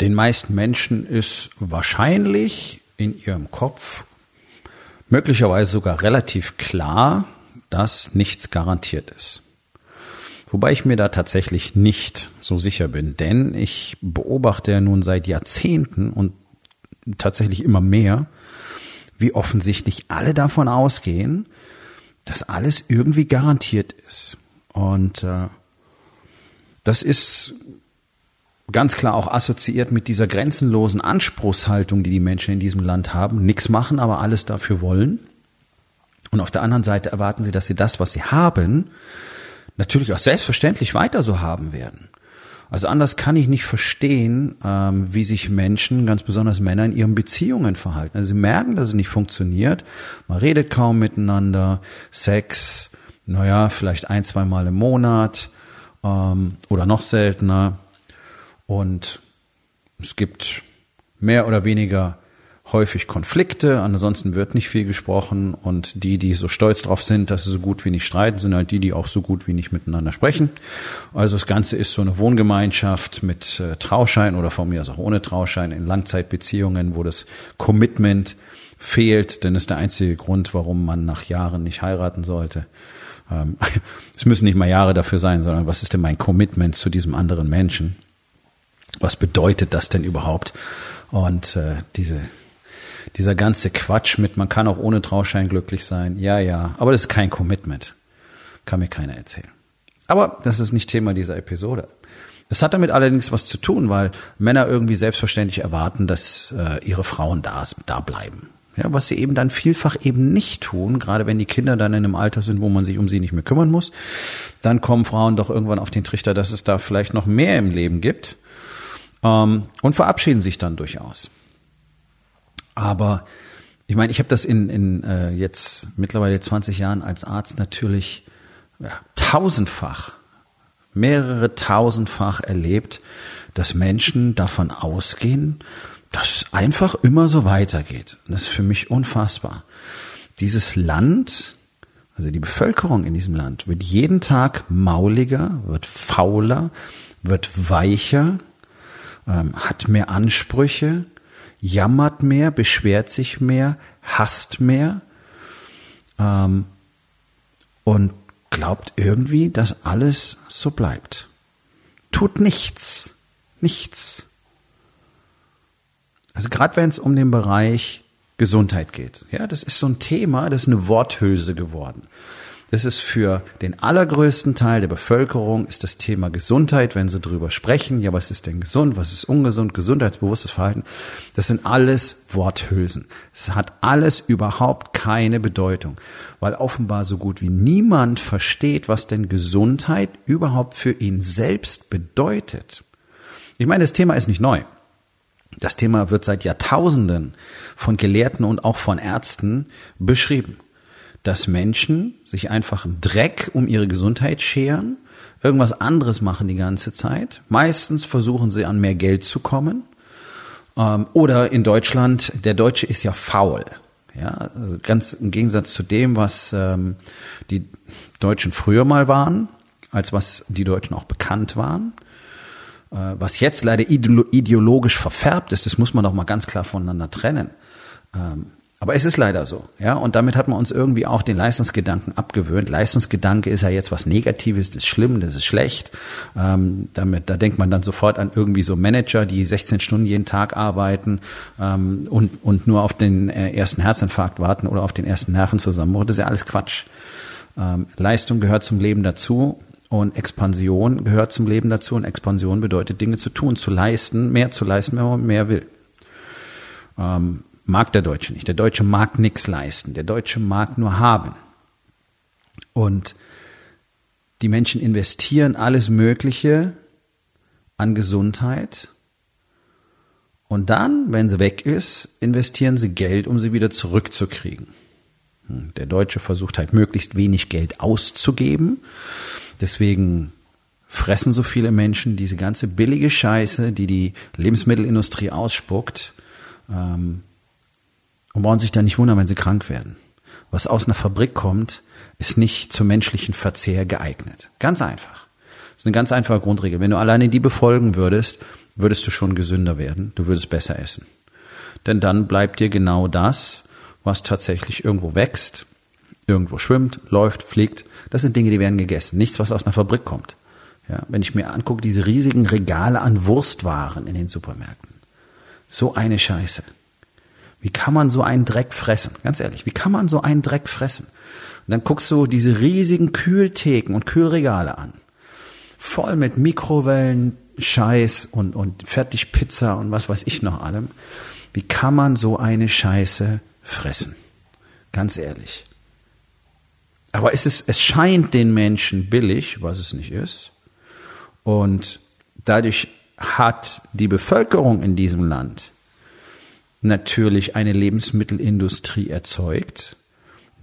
Den meisten Menschen ist wahrscheinlich in ihrem Kopf möglicherweise sogar relativ klar, dass nichts garantiert ist. Wobei ich mir da tatsächlich nicht so sicher bin, denn ich beobachte ja nun seit Jahrzehnten und tatsächlich immer mehr, wie offensichtlich alle davon ausgehen, dass alles irgendwie garantiert ist. Und äh, das ist ganz klar auch assoziiert mit dieser grenzenlosen Anspruchshaltung, die die Menschen in diesem Land haben. Nichts machen, aber alles dafür wollen. Und auf der anderen Seite erwarten sie, dass sie das, was sie haben, natürlich auch selbstverständlich weiter so haben werden. Also anders kann ich nicht verstehen, ähm, wie sich Menschen, ganz besonders Männer, in ihren Beziehungen verhalten. Also sie merken, dass es nicht funktioniert. Man redet kaum miteinander. Sex, naja, vielleicht ein, zwei Mal im Monat ähm, oder noch seltener. Und es gibt mehr oder weniger häufig Konflikte, ansonsten wird nicht viel gesprochen und die, die so stolz drauf sind, dass sie so gut wie nicht streiten, sind halt die, die auch so gut wie nicht miteinander sprechen. Also das Ganze ist so eine Wohngemeinschaft mit äh, Trauschein oder von mir aus auch ohne Trauschein in Langzeitbeziehungen, wo das Commitment fehlt, denn ist der einzige Grund, warum man nach Jahren nicht heiraten sollte. Ähm, es müssen nicht mal Jahre dafür sein, sondern was ist denn mein Commitment zu diesem anderen Menschen? Was bedeutet das denn überhaupt? Und äh, diese, dieser ganze Quatsch mit, man kann auch ohne Trauschein glücklich sein, ja, ja, aber das ist kein Commitment. Kann mir keiner erzählen. Aber das ist nicht Thema dieser Episode. Es hat damit allerdings was zu tun, weil Männer irgendwie selbstverständlich erwarten, dass äh, ihre Frauen da, da bleiben. Ja, was sie eben dann vielfach eben nicht tun, gerade wenn die Kinder dann in einem Alter sind, wo man sich um sie nicht mehr kümmern muss, dann kommen Frauen doch irgendwann auf den Trichter, dass es da vielleicht noch mehr im Leben gibt ähm, und verabschieden sich dann durchaus. Aber ich meine, ich habe das in, in äh, jetzt mittlerweile 20 Jahren als Arzt natürlich ja, tausendfach, mehrere tausendfach erlebt, dass Menschen davon ausgehen, dass es einfach immer so weitergeht. Und das ist für mich unfassbar. Dieses Land, also die Bevölkerung in diesem Land, wird jeden Tag mauliger, wird fauler, wird weicher, ähm, hat mehr Ansprüche, jammert mehr, beschwert sich mehr, hasst mehr ähm, und glaubt irgendwie, dass alles so bleibt. Tut nichts, nichts. Also gerade wenn es um den Bereich Gesundheit geht, ja, das ist so ein Thema, das ist eine Worthülse geworden. Das ist für den allergrößten Teil der Bevölkerung ist das Thema Gesundheit, wenn sie drüber sprechen. Ja, was ist denn gesund? Was ist ungesund? Gesundheitsbewusstes Verhalten. Das sind alles Worthülsen. Es hat alles überhaupt keine Bedeutung, weil offenbar so gut wie niemand versteht, was denn Gesundheit überhaupt für ihn selbst bedeutet. Ich meine, das Thema ist nicht neu. Das Thema wird seit Jahrtausenden von Gelehrten und auch von Ärzten beschrieben dass Menschen sich einfach einen Dreck um ihre Gesundheit scheren, irgendwas anderes machen die ganze Zeit. Meistens versuchen sie an mehr Geld zu kommen. Ähm, oder in Deutschland, der Deutsche ist ja faul. Ja, also ganz im Gegensatz zu dem, was ähm, die Deutschen früher mal waren, als was die Deutschen auch bekannt waren. Äh, was jetzt leider ideologisch verfärbt ist, das muss man doch mal ganz klar voneinander trennen. Ähm, aber es ist leider so, ja. Und damit hat man uns irgendwie auch den Leistungsgedanken abgewöhnt. Leistungsgedanke ist ja jetzt was Negatives, das ist schlimm, das ist schlecht. Ähm, damit, da denkt man dann sofort an irgendwie so Manager, die 16 Stunden jeden Tag arbeiten ähm, und, und nur auf den äh, ersten Herzinfarkt warten oder auf den ersten Nervenzusammenbruch. Das ist ja alles Quatsch. Ähm, Leistung gehört zum Leben dazu. Und Expansion gehört zum Leben dazu. Und Expansion bedeutet, Dinge zu tun, zu leisten, mehr zu leisten, wenn man mehr will. Ähm, mag der Deutsche nicht. Der Deutsche mag nichts leisten. Der Deutsche mag nur haben. Und Die Menschen investieren alles Mögliche an Gesundheit. Und dann, wenn sie weg ist, investieren sie Geld, um sie wieder zurückzukriegen. Hm, der Deutsche versucht halt möglichst wenig Geld auszugeben. Deswegen fressen so viele Menschen diese ganze billige Scheiße, die die Lebensmittelindustrie ausspuckt, ähm, und brauchen sich dann nicht wundern, wenn sie krank werden. Was aus einer Fabrik kommt, ist nicht zum menschlichen Verzehr geeignet. Ganz einfach. Das ist eine ganz einfache Grundregel. Wenn du alleine die befolgen würdest, würdest du schon gesünder werden, du würdest besser essen. Denn dann bleibt dir genau das, was tatsächlich irgendwo wächst, irgendwo schwimmt, läuft, fliegt. Das sind Dinge, die werden gegessen. Nichts, was aus einer Fabrik kommt. Ja, wenn ich mir angucke, diese riesigen Regale an Wurstwaren in den Supermärkten. So eine Scheiße. Wie kann man so einen Dreck fressen? Ganz ehrlich, wie kann man so einen Dreck fressen? Und dann guckst du diese riesigen Kühltheken und Kühlregale an. Voll mit Mikrowellen, Scheiß und, und Fertigpizza und was weiß ich noch allem. Wie kann man so eine Scheiße fressen? Ganz ehrlich. Aber es ist, es scheint den Menschen billig, was es nicht ist. Und dadurch hat die Bevölkerung in diesem Land natürlich eine Lebensmittelindustrie erzeugt,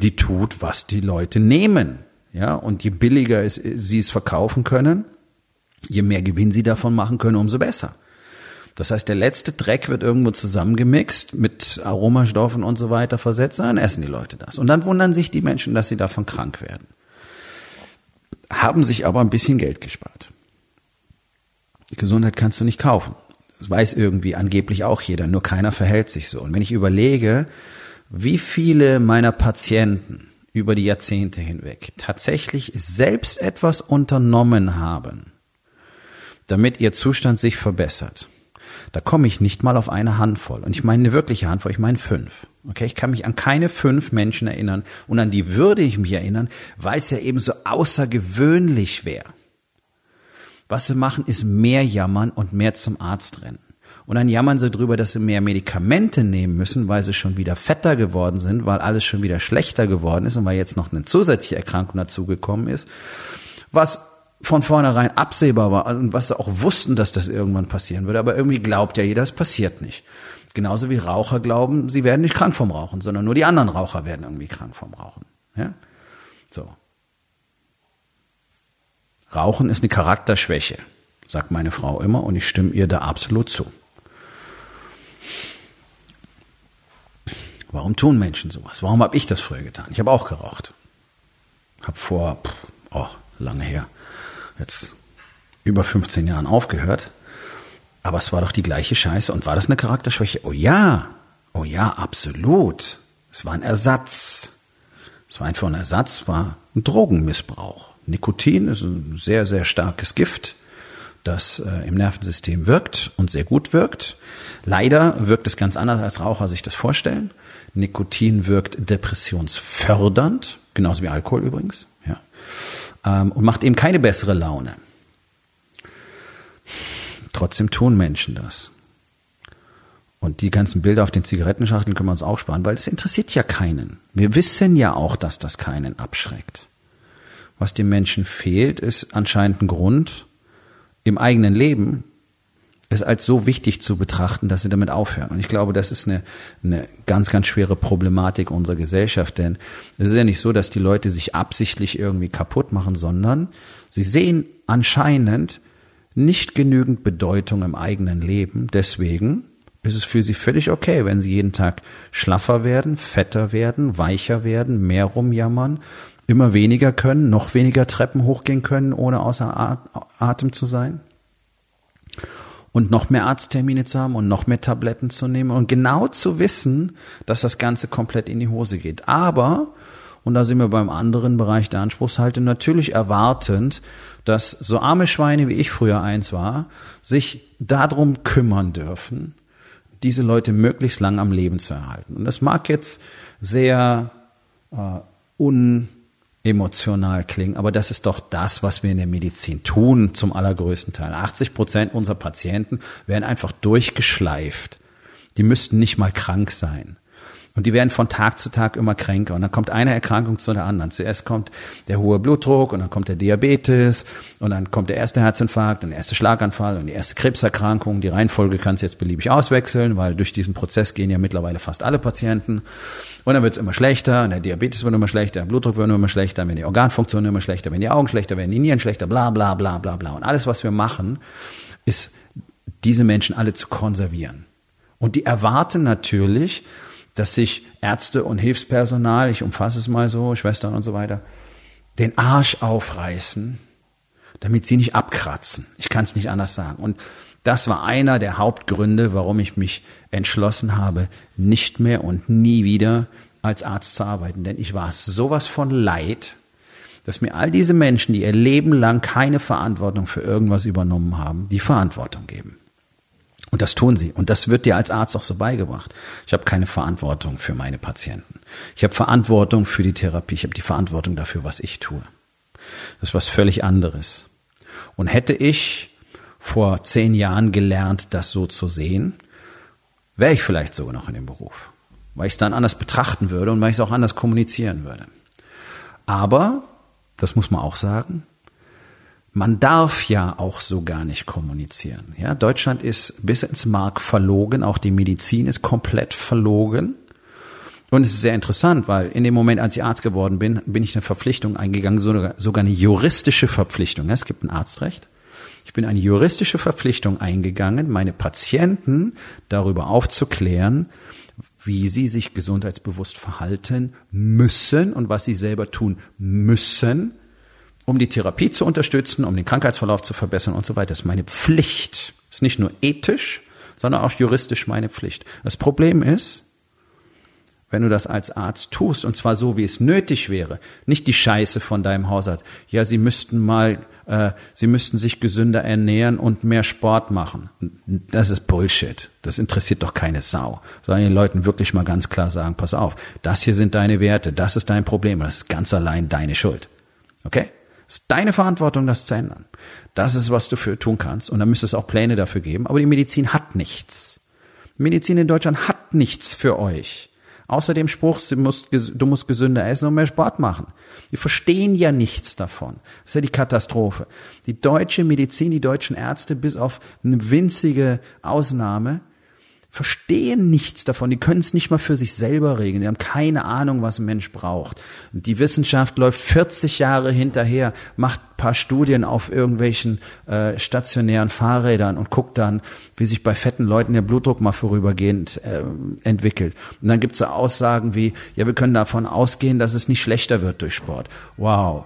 die tut, was die Leute nehmen. Ja, und je billiger es, sie es verkaufen können, je mehr Gewinn sie davon machen können, umso besser. Das heißt, der letzte Dreck wird irgendwo zusammengemixt, mit Aromastoffen und so weiter versetzt, dann essen die Leute das. Und dann wundern sich die Menschen, dass sie davon krank werden. Haben sich aber ein bisschen Geld gespart. Gesundheit kannst du nicht kaufen. Weiß irgendwie angeblich auch jeder, nur keiner verhält sich so. Und wenn ich überlege, wie viele meiner Patienten über die Jahrzehnte hinweg tatsächlich selbst etwas unternommen haben, damit ihr Zustand sich verbessert, da komme ich nicht mal auf eine Handvoll. Und ich meine eine wirkliche Handvoll, ich meine fünf. Okay, ich kann mich an keine fünf Menschen erinnern und an die würde ich mich erinnern, weil es ja eben so außergewöhnlich wäre. Was sie machen, ist mehr jammern und mehr zum Arzt rennen. Und dann jammern sie drüber, dass sie mehr Medikamente nehmen müssen, weil sie schon wieder fetter geworden sind, weil alles schon wieder schlechter geworden ist und weil jetzt noch eine zusätzliche Erkrankung dazugekommen ist. Was von vornherein absehbar war und was sie auch wussten, dass das irgendwann passieren würde. Aber irgendwie glaubt ja jeder, es passiert nicht. Genauso wie Raucher glauben, sie werden nicht krank vom Rauchen, sondern nur die anderen Raucher werden irgendwie krank vom Rauchen. Ja? So. Rauchen ist eine Charakterschwäche, sagt meine Frau immer, und ich stimme ihr da absolut zu. Warum tun Menschen sowas? Warum habe ich das früher getan? Ich habe auch geraucht. Habe vor, oh, lange her, jetzt über 15 Jahren aufgehört. Aber es war doch die gleiche Scheiße. Und war das eine Charakterschwäche? Oh ja, oh ja, absolut. Es war ein Ersatz. Es war einfach ein Ersatz, war ein Drogenmissbrauch. Nikotin ist ein sehr, sehr starkes Gift, das äh, im Nervensystem wirkt und sehr gut wirkt. Leider wirkt es ganz anders, als Raucher sich das vorstellen. Nikotin wirkt depressionsfördernd, genauso wie Alkohol übrigens, ja, ähm, und macht eben keine bessere Laune. Trotzdem tun Menschen das. Und die ganzen Bilder auf den Zigarettenschachteln können wir uns auch sparen, weil das interessiert ja keinen. Wir wissen ja auch, dass das keinen abschreckt. Was dem Menschen fehlt, ist anscheinend ein Grund im eigenen Leben, es als so wichtig zu betrachten, dass sie damit aufhören. Und ich glaube, das ist eine, eine ganz, ganz schwere Problematik unserer Gesellschaft, denn es ist ja nicht so, dass die Leute sich absichtlich irgendwie kaputt machen, sondern sie sehen anscheinend nicht genügend Bedeutung im eigenen Leben. Deswegen ist es für sie völlig okay, wenn sie jeden Tag schlaffer werden, fetter werden, weicher werden, mehr rumjammern, immer weniger können, noch weniger Treppen hochgehen können, ohne außer Atem zu sein und noch mehr Arzttermine zu haben und noch mehr Tabletten zu nehmen und genau zu wissen, dass das Ganze komplett in die Hose geht. Aber, und da sind wir beim anderen Bereich der Anspruchshaltung, natürlich erwartend, dass so arme Schweine wie ich früher eins war, sich darum kümmern dürfen, diese Leute möglichst lang am Leben zu erhalten. Und das mag jetzt sehr äh, un emotional klingen, aber das ist doch das, was wir in der Medizin tun, zum allergrößten Teil. 80 Prozent unserer Patienten werden einfach durchgeschleift. Die müssten nicht mal krank sein. Und die werden von Tag zu Tag immer kränker. Und dann kommt eine Erkrankung zu der anderen. Zuerst kommt der hohe Blutdruck und dann kommt der Diabetes und dann kommt der erste Herzinfarkt und der erste Schlaganfall und die erste Krebserkrankung. Die Reihenfolge kannst du jetzt beliebig auswechseln, weil durch diesen Prozess gehen ja mittlerweile fast alle Patienten. Und dann wird es immer schlechter und der Diabetes wird immer schlechter, der Blutdruck wird immer schlechter, wenn die Organfunktion immer schlechter, wenn die Augen schlechter werden, die Nieren schlechter, bla bla bla bla bla. Und alles, was wir machen, ist diese Menschen alle zu konservieren. Und die erwarten natürlich, dass sich Ärzte und Hilfspersonal, ich umfasse es mal so, Schwestern und so weiter, den Arsch aufreißen, damit sie nicht abkratzen. Ich kann es nicht anders sagen. Und das war einer der Hauptgründe, warum ich mich entschlossen habe, nicht mehr und nie wieder als Arzt zu arbeiten. Denn ich war sowas von leid, dass mir all diese Menschen, die ihr Leben lang keine Verantwortung für irgendwas übernommen haben, die Verantwortung geben. Und das tun sie. Und das wird dir als Arzt auch so beigebracht. Ich habe keine Verantwortung für meine Patienten. Ich habe Verantwortung für die Therapie. Ich habe die Verantwortung dafür, was ich tue. Das ist was völlig anderes. Und hätte ich vor zehn Jahren gelernt, das so zu sehen, wäre ich vielleicht sogar noch in dem Beruf. Weil ich es dann anders betrachten würde und weil ich es auch anders kommunizieren würde. Aber, das muss man auch sagen, man darf ja auch so gar nicht kommunizieren. Ja, Deutschland ist bis ins Mark verlogen, auch die Medizin ist komplett verlogen. Und es ist sehr interessant, weil in dem Moment, als ich Arzt geworden bin, bin ich eine Verpflichtung eingegangen, sogar, eine juristische Verpflichtung. Es gibt ein Arztrecht. Ich bin eine juristische Verpflichtung eingegangen, meine Patienten darüber aufzuklären, wie sie sich gesundheitsbewusst verhalten müssen und was sie selber tun müssen, um die Therapie zu unterstützen, um den Krankheitsverlauf zu verbessern und so weiter. Das ist meine Pflicht. Das ist nicht nur ethisch, sondern auch juristisch meine Pflicht. Das Problem ist, wenn du das als Arzt tust, und zwar so, wie es nötig wäre, nicht die Scheiße von deinem Hausarzt. Ja, sie müssten mal, äh, sie müssten sich gesünder ernähren und mehr Sport machen. Das ist Bullshit. Das interessiert doch keine Sau. Sondern den Leuten wirklich mal ganz klar sagen, pass auf, das hier sind deine Werte, das ist dein Problem, das ist ganz allein deine Schuld. Okay? Ist deine Verantwortung, das zu ändern. Das ist, was du für tun kannst. Und dann müsste es auch Pläne dafür geben. Aber die Medizin hat nichts. Medizin in Deutschland hat nichts für euch. Außer dem Spruch, du musst, du musst gesünder essen und mehr Sport machen. Die verstehen ja nichts davon. Das ist ja die Katastrophe. Die deutsche Medizin, die deutschen Ärzte, bis auf eine winzige Ausnahme, verstehen nichts davon, die können es nicht mal für sich selber regeln, die haben keine Ahnung, was ein Mensch braucht. Die Wissenschaft läuft 40 Jahre hinterher, macht paar Studien auf irgendwelchen äh, stationären Fahrrädern und guckt dann, wie sich bei fetten Leuten der Blutdruck mal vorübergehend äh, entwickelt. Und dann gibt es so Aussagen wie, ja, wir können davon ausgehen, dass es nicht schlechter wird durch Sport. Wow.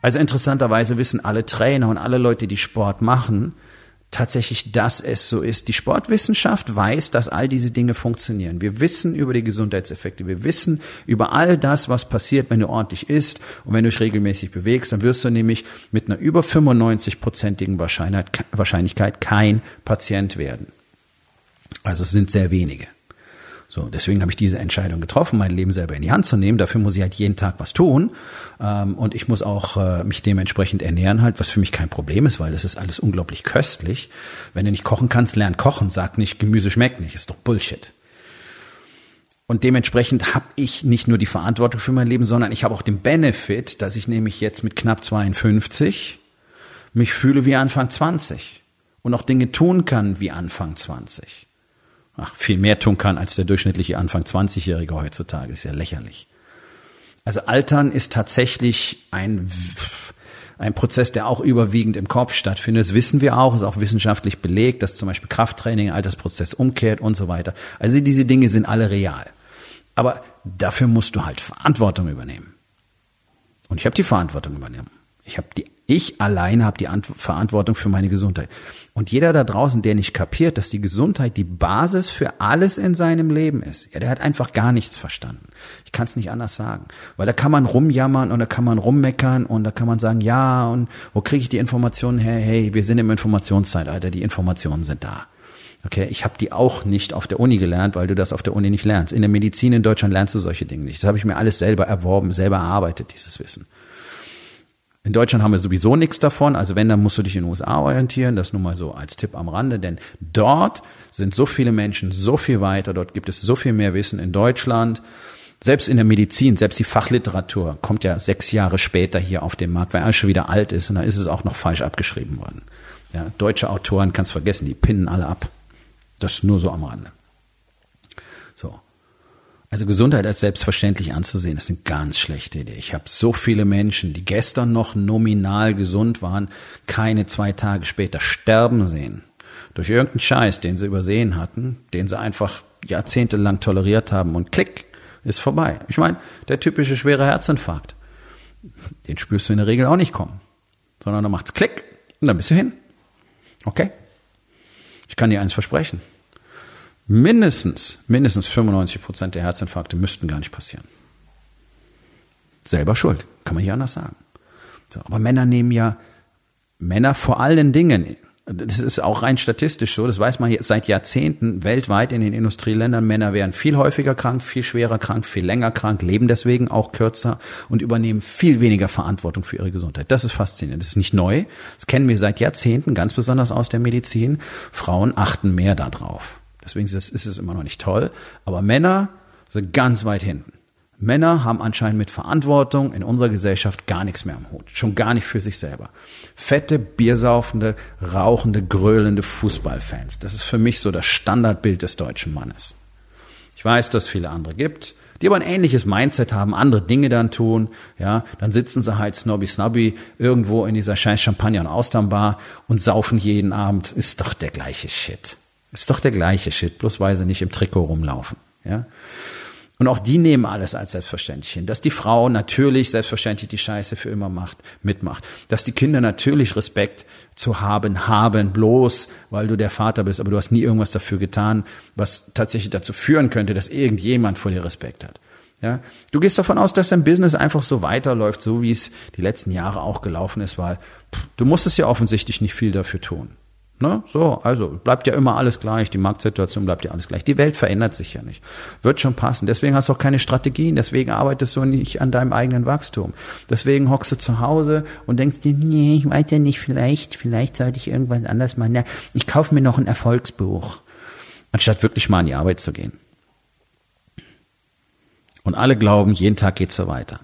Also interessanterweise wissen alle Trainer und alle Leute, die Sport machen, tatsächlich, dass es so ist. Die Sportwissenschaft weiß, dass all diese Dinge funktionieren. Wir wissen über die Gesundheitseffekte. Wir wissen über all das, was passiert, wenn du ordentlich isst und wenn du dich regelmäßig bewegst. Dann wirst du nämlich mit einer über 95-prozentigen Wahrscheinlichkeit kein Patient werden. Also es sind sehr wenige. So, deswegen habe ich diese Entscheidung getroffen, mein Leben selber in die Hand zu nehmen. Dafür muss ich halt jeden Tag was tun ähm, und ich muss auch äh, mich dementsprechend ernähren halt, was für mich kein Problem ist, weil es ist alles unglaublich köstlich. Wenn du nicht kochen kannst, lern kochen. Sag nicht, Gemüse schmeckt nicht, ist doch Bullshit. Und dementsprechend habe ich nicht nur die Verantwortung für mein Leben, sondern ich habe auch den Benefit, dass ich nämlich jetzt mit knapp 52 mich fühle wie Anfang 20 und auch Dinge tun kann wie Anfang 20 ach, viel mehr tun kann als der durchschnittliche Anfang 20-Jährige heutzutage. Ist ja lächerlich. Also Altern ist tatsächlich ein, ein Prozess, der auch überwiegend im Kopf stattfindet. Das wissen wir auch, ist auch wissenschaftlich belegt, dass zum Beispiel Krafttraining Altersprozess umkehrt und so weiter. Also diese Dinge sind alle real. Aber dafür musst du halt Verantwortung übernehmen. Und ich habe die Verantwortung übernommen. Ich habe die, ich alleine habe die Verantwortung für meine Gesundheit. Und jeder da draußen, der nicht kapiert, dass die Gesundheit die Basis für alles in seinem Leben ist, ja, der hat einfach gar nichts verstanden. Ich kann es nicht anders sagen. Weil da kann man rumjammern und da kann man rummeckern und da kann man sagen, ja, und wo kriege ich die Informationen her? Hey, wir sind im Informationszeitalter, die Informationen sind da. Okay, ich habe die auch nicht auf der Uni gelernt, weil du das auf der Uni nicht lernst. In der Medizin in Deutschland lernst du solche Dinge nicht. Das habe ich mir alles selber erworben, selber erarbeitet, dieses Wissen. In Deutschland haben wir sowieso nichts davon. Also wenn, dann musst du dich in den USA orientieren. Das nur mal so als Tipp am Rande. Denn dort sind so viele Menschen so viel weiter. Dort gibt es so viel mehr Wissen. In Deutschland, selbst in der Medizin, selbst die Fachliteratur kommt ja sechs Jahre später hier auf den Markt, weil alles schon wieder alt ist. Und da ist es auch noch falsch abgeschrieben worden. Ja, deutsche Autoren kannst vergessen, die pinnen alle ab. Das nur so am Rande. So. Also Gesundheit als selbstverständlich anzusehen, ist eine ganz schlechte Idee. Ich habe so viele Menschen, die gestern noch nominal gesund waren, keine zwei Tage später sterben sehen. Durch irgendeinen Scheiß, den sie übersehen hatten, den sie einfach jahrzehntelang toleriert haben und klick, ist vorbei. Ich meine, der typische schwere Herzinfarkt, den spürst du in der Regel auch nicht kommen. Sondern dann macht's klick und dann bist du hin. Okay? Ich kann dir eins versprechen mindestens, mindestens 95 Prozent der Herzinfarkte müssten gar nicht passieren. Selber schuld, kann man nicht anders sagen. So, aber Männer nehmen ja, Männer vor allen Dingen, das ist auch rein statistisch so, das weiß man seit Jahrzehnten weltweit in den Industrieländern, Männer werden viel häufiger krank, viel schwerer krank, viel länger krank, leben deswegen auch kürzer und übernehmen viel weniger Verantwortung für ihre Gesundheit. Das ist faszinierend. Das ist nicht neu. Das kennen wir seit Jahrzehnten, ganz besonders aus der Medizin. Frauen achten mehr darauf. Deswegen ist es, immer noch nicht toll. Aber Männer sind ganz weit hinten. Männer haben anscheinend mit Verantwortung in unserer Gesellschaft gar nichts mehr am Hut. Schon gar nicht für sich selber. Fette, biersaufende, rauchende, gröhlende Fußballfans. Das ist für mich so das Standardbild des deutschen Mannes. Ich weiß, dass es viele andere gibt, die aber ein ähnliches Mindset haben, andere Dinge dann tun, ja, dann sitzen sie halt snobby snobby irgendwo in dieser scheiß Champagner- und Austernbar und saufen jeden Abend. Ist doch der gleiche Shit. Ist doch der gleiche Shit, bloß weil sie nicht im Trikot rumlaufen. Ja? Und auch die nehmen alles als selbstverständlich hin. Dass die Frau natürlich selbstverständlich die Scheiße für immer macht, mitmacht. Dass die Kinder natürlich Respekt zu haben, haben, bloß weil du der Vater bist, aber du hast nie irgendwas dafür getan, was tatsächlich dazu führen könnte, dass irgendjemand vor dir Respekt hat. Ja, du gehst davon aus, dass dein Business einfach so weiterläuft, so wie es die letzten Jahre auch gelaufen ist, weil pff, du musstest ja offensichtlich nicht viel dafür tun. Ne? So, also bleibt ja immer alles gleich, die Marktsituation bleibt ja alles gleich. Die Welt verändert sich ja nicht. Wird schon passen. Deswegen hast du auch keine Strategien, deswegen arbeitest du nicht an deinem eigenen Wachstum. Deswegen hockst du zu Hause und denkst dir, nee, ich weiß ja nicht, vielleicht, vielleicht sollte ich irgendwas anders machen. Ja, ich kaufe mir noch ein Erfolgsbuch, anstatt wirklich mal an die Arbeit zu gehen. Und alle glauben, jeden Tag geht's so weiter.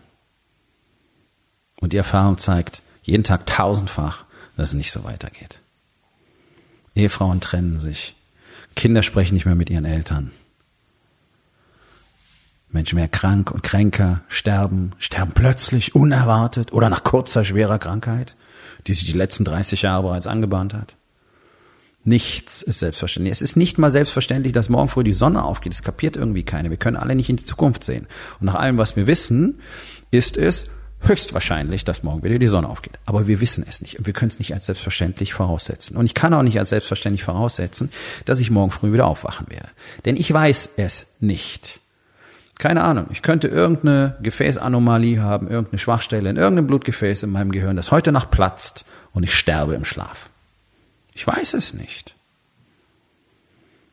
Und die Erfahrung zeigt, jeden Tag tausendfach, dass es nicht so weitergeht. Ehefrauen trennen sich. Kinder sprechen nicht mehr mit ihren Eltern. Menschen mehr krank und kränker, sterben, sterben plötzlich, unerwartet oder nach kurzer, schwerer Krankheit, die sich die letzten 30 Jahre bereits angebahnt hat. Nichts ist selbstverständlich. Es ist nicht mal selbstverständlich, dass morgen früh die Sonne aufgeht. Das kapiert irgendwie keiner. Wir können alle nicht in die Zukunft sehen. Und nach allem, was wir wissen, ist es, höchstwahrscheinlich, dass morgen wieder die Sonne aufgeht. Aber wir wissen es nicht und wir können es nicht als selbstverständlich voraussetzen. Und ich kann auch nicht als selbstverständlich voraussetzen, dass ich morgen früh wieder aufwachen werde. Denn ich weiß es nicht. Keine Ahnung, ich könnte irgendeine Gefäßanomalie haben, irgendeine Schwachstelle in irgendeinem Blutgefäß in meinem Gehirn, das heute Nacht platzt und ich sterbe im Schlaf. Ich weiß es nicht.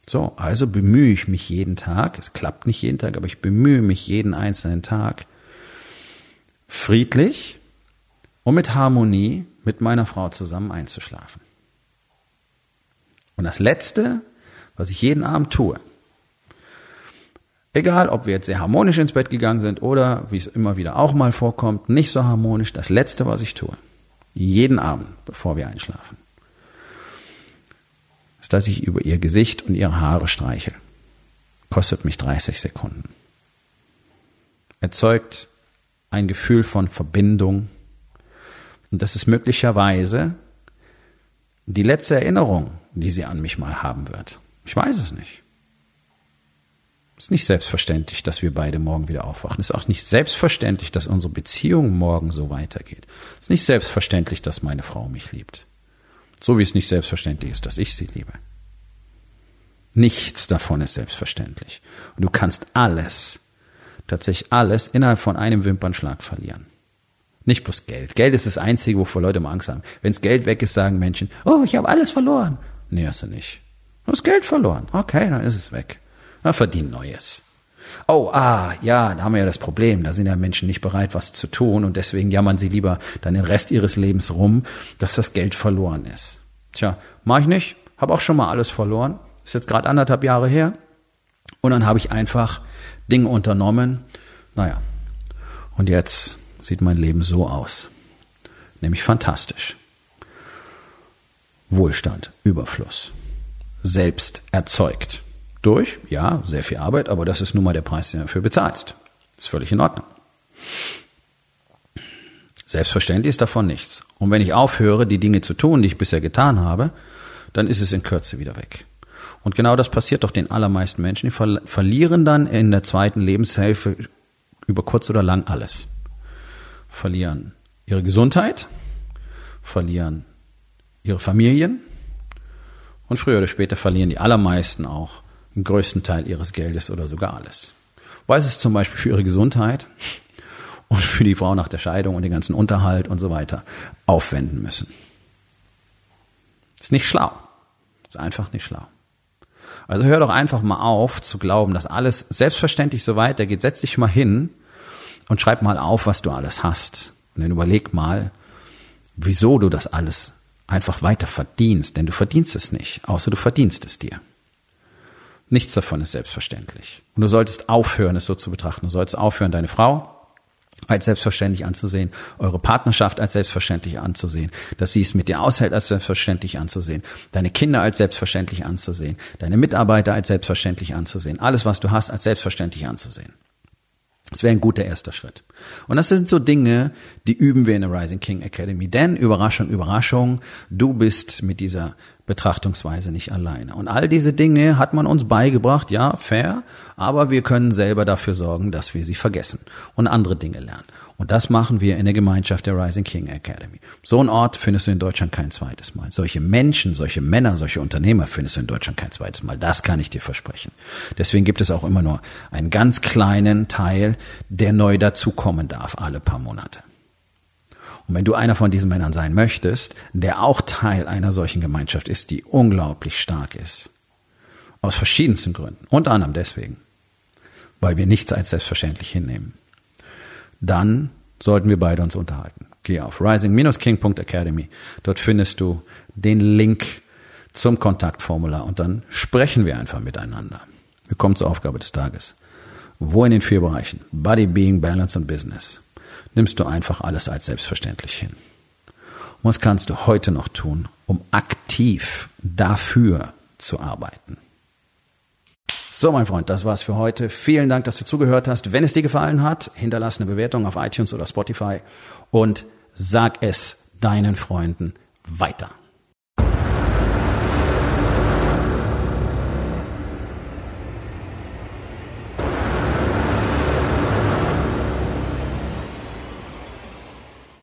So, also bemühe ich mich jeden Tag, es klappt nicht jeden Tag, aber ich bemühe mich jeden einzelnen Tag, friedlich und mit Harmonie mit meiner Frau zusammen einzuschlafen. Und das Letzte, was ich jeden Abend tue, egal ob wir jetzt sehr harmonisch ins Bett gegangen sind oder, wie es immer wieder auch mal vorkommt, nicht so harmonisch, das Letzte, was ich tue, jeden Abend, bevor wir einschlafen, ist, dass ich über ihr Gesicht und ihre Haare streiche. Kostet mich 30 Sekunden. Erzeugt ein Gefühl von Verbindung. Und das ist möglicherweise die letzte Erinnerung, die sie an mich mal haben wird. Ich weiß es nicht. Es ist nicht selbstverständlich, dass wir beide morgen wieder aufwachen. Es ist auch nicht selbstverständlich, dass unsere Beziehung morgen so weitergeht. Es ist nicht selbstverständlich, dass meine Frau mich liebt. So wie es nicht selbstverständlich ist, dass ich sie liebe. Nichts davon ist selbstverständlich. Und du kannst alles tatsächlich alles innerhalb von einem Wimpernschlag verlieren. Nicht bloß Geld. Geld ist das Einzige, wovor Leute immer Angst haben. Wenns Geld weg ist, sagen Menschen, oh, ich habe alles verloren. Nee, hast du nicht. Du hast Geld verloren. Okay, dann ist es weg. Dann verdien Neues. Oh, ah, ja, da haben wir ja das Problem. Da sind ja Menschen nicht bereit, was zu tun und deswegen jammern sie lieber dann den Rest ihres Lebens rum, dass das Geld verloren ist. Tja, mach ich nicht. Habe auch schon mal alles verloren. Ist jetzt gerade anderthalb Jahre her. Und dann habe ich einfach Dinge unternommen. Naja, und jetzt sieht mein Leben so aus. Nämlich fantastisch. Wohlstand, Überfluss. Selbst erzeugt. Durch, ja, sehr viel Arbeit, aber das ist nun mal der Preis, den du dafür bezahlst. Ist völlig in Ordnung. Selbstverständlich ist davon nichts. Und wenn ich aufhöre, die Dinge zu tun, die ich bisher getan habe, dann ist es in Kürze wieder weg. Und genau das passiert doch den allermeisten Menschen. Die verlieren dann in der zweiten Lebenshälfte über kurz oder lang alles. Verlieren ihre Gesundheit, verlieren ihre Familien und früher oder später verlieren die allermeisten auch den größten Teil ihres Geldes oder sogar alles. Weil es zum Beispiel für ihre Gesundheit und für die Frau nach der Scheidung und den ganzen Unterhalt und so weiter aufwenden müssen. Ist nicht schlau. Ist einfach nicht schlau. Also hör doch einfach mal auf zu glauben, dass alles selbstverständlich so weitergeht. Setz dich mal hin und schreib mal auf, was du alles hast. Und dann überleg mal, wieso du das alles einfach weiter verdienst. Denn du verdienst es nicht, außer du verdienst es dir. Nichts davon ist selbstverständlich. Und du solltest aufhören, es so zu betrachten. Du solltest aufhören, deine Frau als selbstverständlich anzusehen, eure Partnerschaft als selbstverständlich anzusehen, dass sie es mit dir aushält als selbstverständlich anzusehen, deine Kinder als selbstverständlich anzusehen, deine Mitarbeiter als selbstverständlich anzusehen, alles, was du hast, als selbstverständlich anzusehen. Das wäre ein guter erster Schritt. Und das sind so Dinge, die üben wir in der Rising King Academy. Denn, Überraschung, Überraschung, du bist mit dieser Betrachtungsweise nicht alleine. Und all diese Dinge hat man uns beigebracht, ja, fair, aber wir können selber dafür sorgen, dass wir sie vergessen und andere Dinge lernen. Und das machen wir in der Gemeinschaft der Rising King Academy. So einen Ort findest du in Deutschland kein zweites Mal. Solche Menschen, solche Männer, solche Unternehmer findest du in Deutschland kein zweites Mal. Das kann ich dir versprechen. Deswegen gibt es auch immer nur einen ganz kleinen Teil, der neu dazukommen darf, alle paar Monate. Und wenn du einer von diesen Männern sein möchtest, der auch Teil einer solchen Gemeinschaft ist, die unglaublich stark ist, aus verschiedensten Gründen, unter anderem deswegen, weil wir nichts als selbstverständlich hinnehmen, dann sollten wir beide uns unterhalten. Geh auf rising-king.academy. Dort findest du den Link zum Kontaktformular und dann sprechen wir einfach miteinander. Wir kommen zur Aufgabe des Tages. Wo in den vier Bereichen Body, Being, Balance und Business nimmst du einfach alles als selbstverständlich hin? Was kannst du heute noch tun, um aktiv dafür zu arbeiten? So, mein Freund, das war's für heute. Vielen Dank, dass du zugehört hast. Wenn es dir gefallen hat, hinterlass eine Bewertung auf iTunes oder Spotify und sag es deinen Freunden weiter.